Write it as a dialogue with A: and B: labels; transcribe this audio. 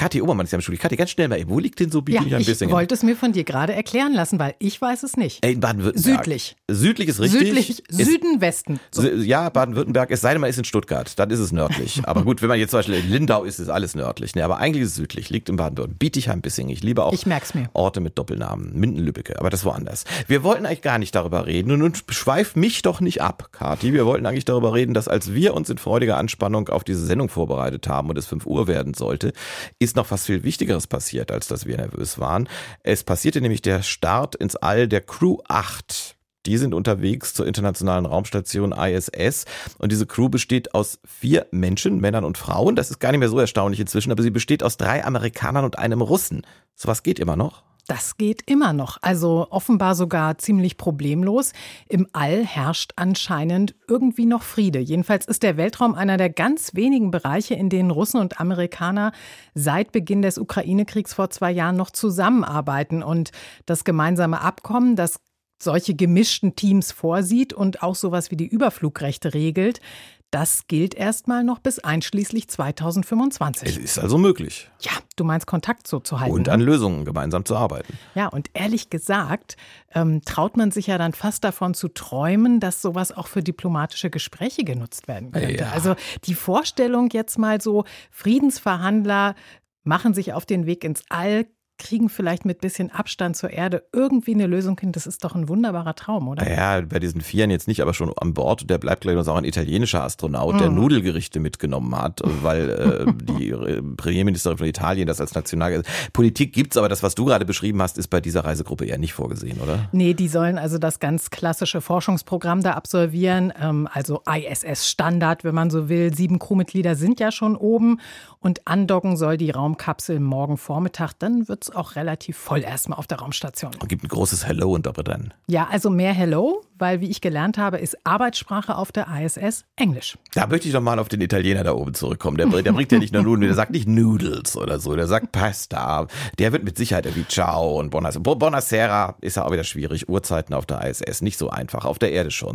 A: Kathi Obermann ist ja im Studio. Kathi, ganz schnell mal eben. Wo liegt denn so Bietigheim
B: Ja, ich
A: Bissingen?
B: wollte es mir von dir gerade erklären lassen, weil ich weiß es nicht.
A: Ey, in Baden-Württemberg.
B: Südlich.
A: Südlich ist richtig.
B: Südlich, Süden, Westen. So.
A: Ja, Baden-Württemberg, es sei denn, man ist in Stuttgart, dann ist es nördlich. Aber gut, wenn man jetzt zum Beispiel in Lindau ist, ist alles nördlich. Ne, aber eigentlich ist es südlich, liegt in Baden-Württemberg. Bietigheim-Bissingen. Ich liebe auch
B: Ich.
A: Orte mit Doppelnamen. Minden-Lübbecke, aber das woanders. Wir wollten eigentlich gar nicht darüber reden und nun schweif mich doch nicht ab, Kathi. Wir wollten eigentlich darüber reden, dass als wir uns in freudiger Anspannung auf diese Sendung vorbereitet haben und es 5 Uhr werden sollte, ist noch was viel Wichtigeres passiert, als dass wir nervös waren. Es passierte nämlich der Start ins All der Crew 8. Die sind unterwegs zur internationalen Raumstation ISS und diese Crew besteht aus vier Menschen, Männern und Frauen. Das ist gar nicht mehr so erstaunlich inzwischen, aber sie besteht aus drei Amerikanern und einem Russen. Sowas geht immer noch.
B: Das geht immer noch. Also offenbar sogar ziemlich problemlos. Im All herrscht anscheinend irgendwie noch Friede. Jedenfalls ist der Weltraum einer der ganz wenigen Bereiche, in denen Russen und Amerikaner seit Beginn des Ukraine-Kriegs vor zwei Jahren noch zusammenarbeiten. Und das gemeinsame Abkommen, das solche gemischten Teams vorsieht und auch sowas wie die Überflugrechte regelt, das gilt erstmal noch bis einschließlich 2025.
A: Es ist also möglich.
B: Ja, du meinst Kontakt so zu halten.
A: Und
B: ne?
A: an Lösungen gemeinsam zu arbeiten.
B: Ja, und ehrlich gesagt, ähm, traut man sich ja dann fast davon zu träumen, dass sowas auch für diplomatische Gespräche genutzt werden könnte.
A: Ja.
B: Also die Vorstellung jetzt mal so, Friedensverhandler machen sich auf den Weg ins All, kriegen vielleicht mit bisschen Abstand zur Erde irgendwie eine Lösung hin. Das ist doch ein wunderbarer Traum, oder?
A: Naja, bei diesen Vieren jetzt nicht, aber schon an Bord. Der bleibt gleich noch auch ein italienischer Astronaut, der
B: Mhm.
A: Nudelgerichte mitgenommen hat, weil äh, die Premierministerin von Italien das als National... Politik gibt's, aber das, was du gerade beschrieben hast, ist bei dieser Reisegruppe eher nicht vorgesehen, oder?
B: Nee, die sollen also das ganz klassische Forschungsprogramm da absolvieren, ähm, also ISS-Standard, wenn man so will. Sieben Crewmitglieder sind ja schon oben und andocken soll die Raumkapsel morgen Vormittag. Dann wird's auch relativ voll erstmal auf der Raumstation.
A: Und gibt ein großes Hello unter drin.
B: Ja, also mehr Hello, weil wie ich gelernt habe, ist Arbeitssprache auf der ISS Englisch.
A: Da möchte ich doch mal auf den Italiener da oben zurückkommen. Der, der bringt ja nicht nur Nudeln, der sagt nicht Noodles oder so, der sagt Pasta. Der wird mit Sicherheit irgendwie Ciao und Buonasera. Buonasera ist ja auch wieder schwierig. Uhrzeiten auf der ISS nicht so einfach, auf der Erde schon.